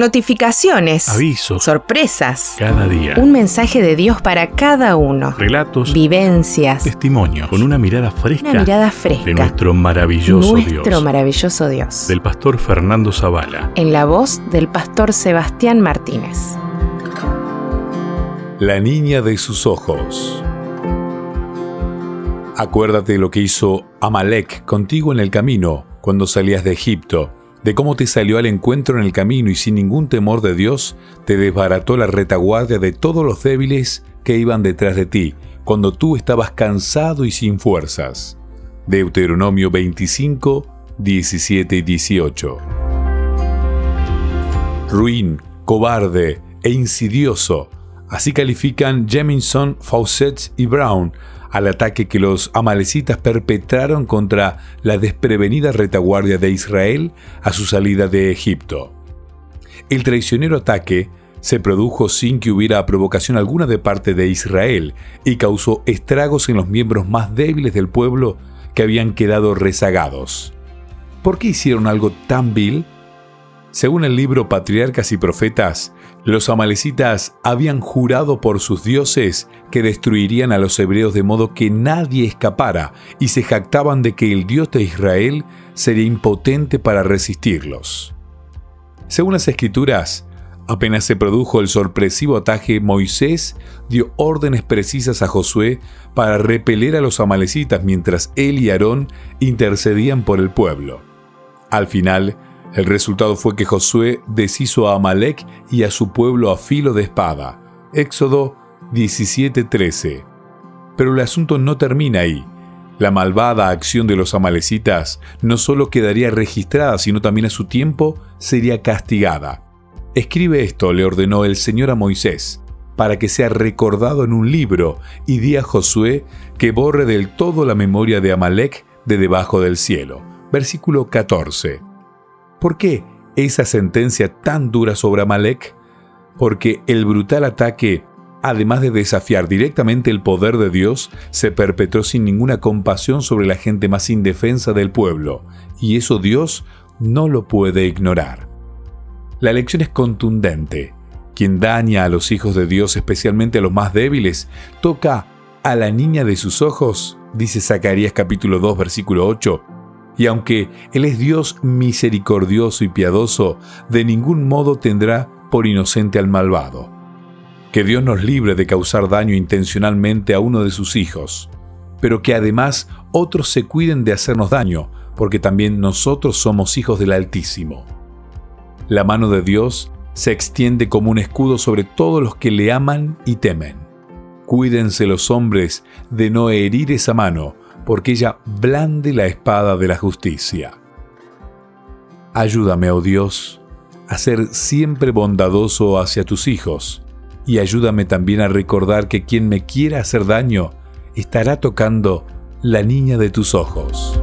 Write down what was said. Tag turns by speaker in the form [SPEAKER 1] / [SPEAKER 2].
[SPEAKER 1] Notificaciones.
[SPEAKER 2] Avisos.
[SPEAKER 1] Sorpresas.
[SPEAKER 2] Cada día.
[SPEAKER 1] Un mensaje de Dios para cada uno.
[SPEAKER 2] Relatos.
[SPEAKER 1] Vivencias.
[SPEAKER 2] Testimonios. Con una mirada fresca.
[SPEAKER 1] Una mirada fresca.
[SPEAKER 2] De nuestro maravilloso
[SPEAKER 1] Nuestro
[SPEAKER 2] Dios.
[SPEAKER 1] maravilloso Dios.
[SPEAKER 2] Del pastor Fernando Zavala.
[SPEAKER 1] En la voz del pastor Sebastián Martínez.
[SPEAKER 3] La niña de sus ojos. Acuérdate de lo que hizo Amalek contigo en el camino cuando salías de Egipto, de cómo te salió al encuentro en el camino y sin ningún temor de Dios te desbarató la retaguardia de todos los débiles que iban detrás de ti, cuando tú estabas cansado y sin fuerzas. Deuteronomio 25, 17 y 18. Ruin, cobarde e insidioso, así califican Jemison, Fawcett y Brown al ataque que los amalecitas perpetraron contra la desprevenida retaguardia de Israel a su salida de Egipto. El traicionero ataque se produjo sin que hubiera provocación alguna de parte de Israel y causó estragos en los miembros más débiles del pueblo que habían quedado rezagados. ¿Por qué hicieron algo tan vil? Según el libro Patriarcas y Profetas, los amalecitas habían jurado por sus dioses que destruirían a los hebreos de modo que nadie escapara y se jactaban de que el Dios de Israel sería impotente para resistirlos. Según las escrituras, apenas se produjo el sorpresivo ataque, Moisés dio órdenes precisas a Josué para repeler a los amalecitas mientras él y Aarón intercedían por el pueblo. Al final, el resultado fue que Josué deshizo a Amalek y a su pueblo a filo de espada. Éxodo 17:13. Pero el asunto no termina ahí. La malvada acción de los amalecitas no solo quedaría registrada, sino también a su tiempo sería castigada. Escribe esto, le ordenó el Señor a Moisés, para que sea recordado en un libro, y di a Josué que borre del todo la memoria de Amalek de debajo del cielo. Versículo 14. ¿Por qué esa sentencia tan dura sobre Amalek? Porque el brutal ataque, además de desafiar directamente el poder de Dios, se perpetró sin ninguna compasión sobre la gente más indefensa del pueblo, y eso Dios no lo puede ignorar. La lección es contundente. Quien daña a los hijos de Dios, especialmente a los más débiles, toca a la niña de sus ojos, dice Zacarías capítulo 2 versículo 8, y aunque Él es Dios misericordioso y piadoso, de ningún modo tendrá por inocente al malvado. Que Dios nos libre de causar daño intencionalmente a uno de sus hijos, pero que además otros se cuiden de hacernos daño, porque también nosotros somos hijos del Altísimo. La mano de Dios se extiende como un escudo sobre todos los que le aman y temen. Cuídense los hombres de no herir esa mano, porque ella blande la espada de la justicia. Ayúdame, oh Dios, a ser siempre bondadoso hacia tus hijos, y ayúdame también a recordar que quien me quiera hacer daño estará tocando la niña de tus ojos.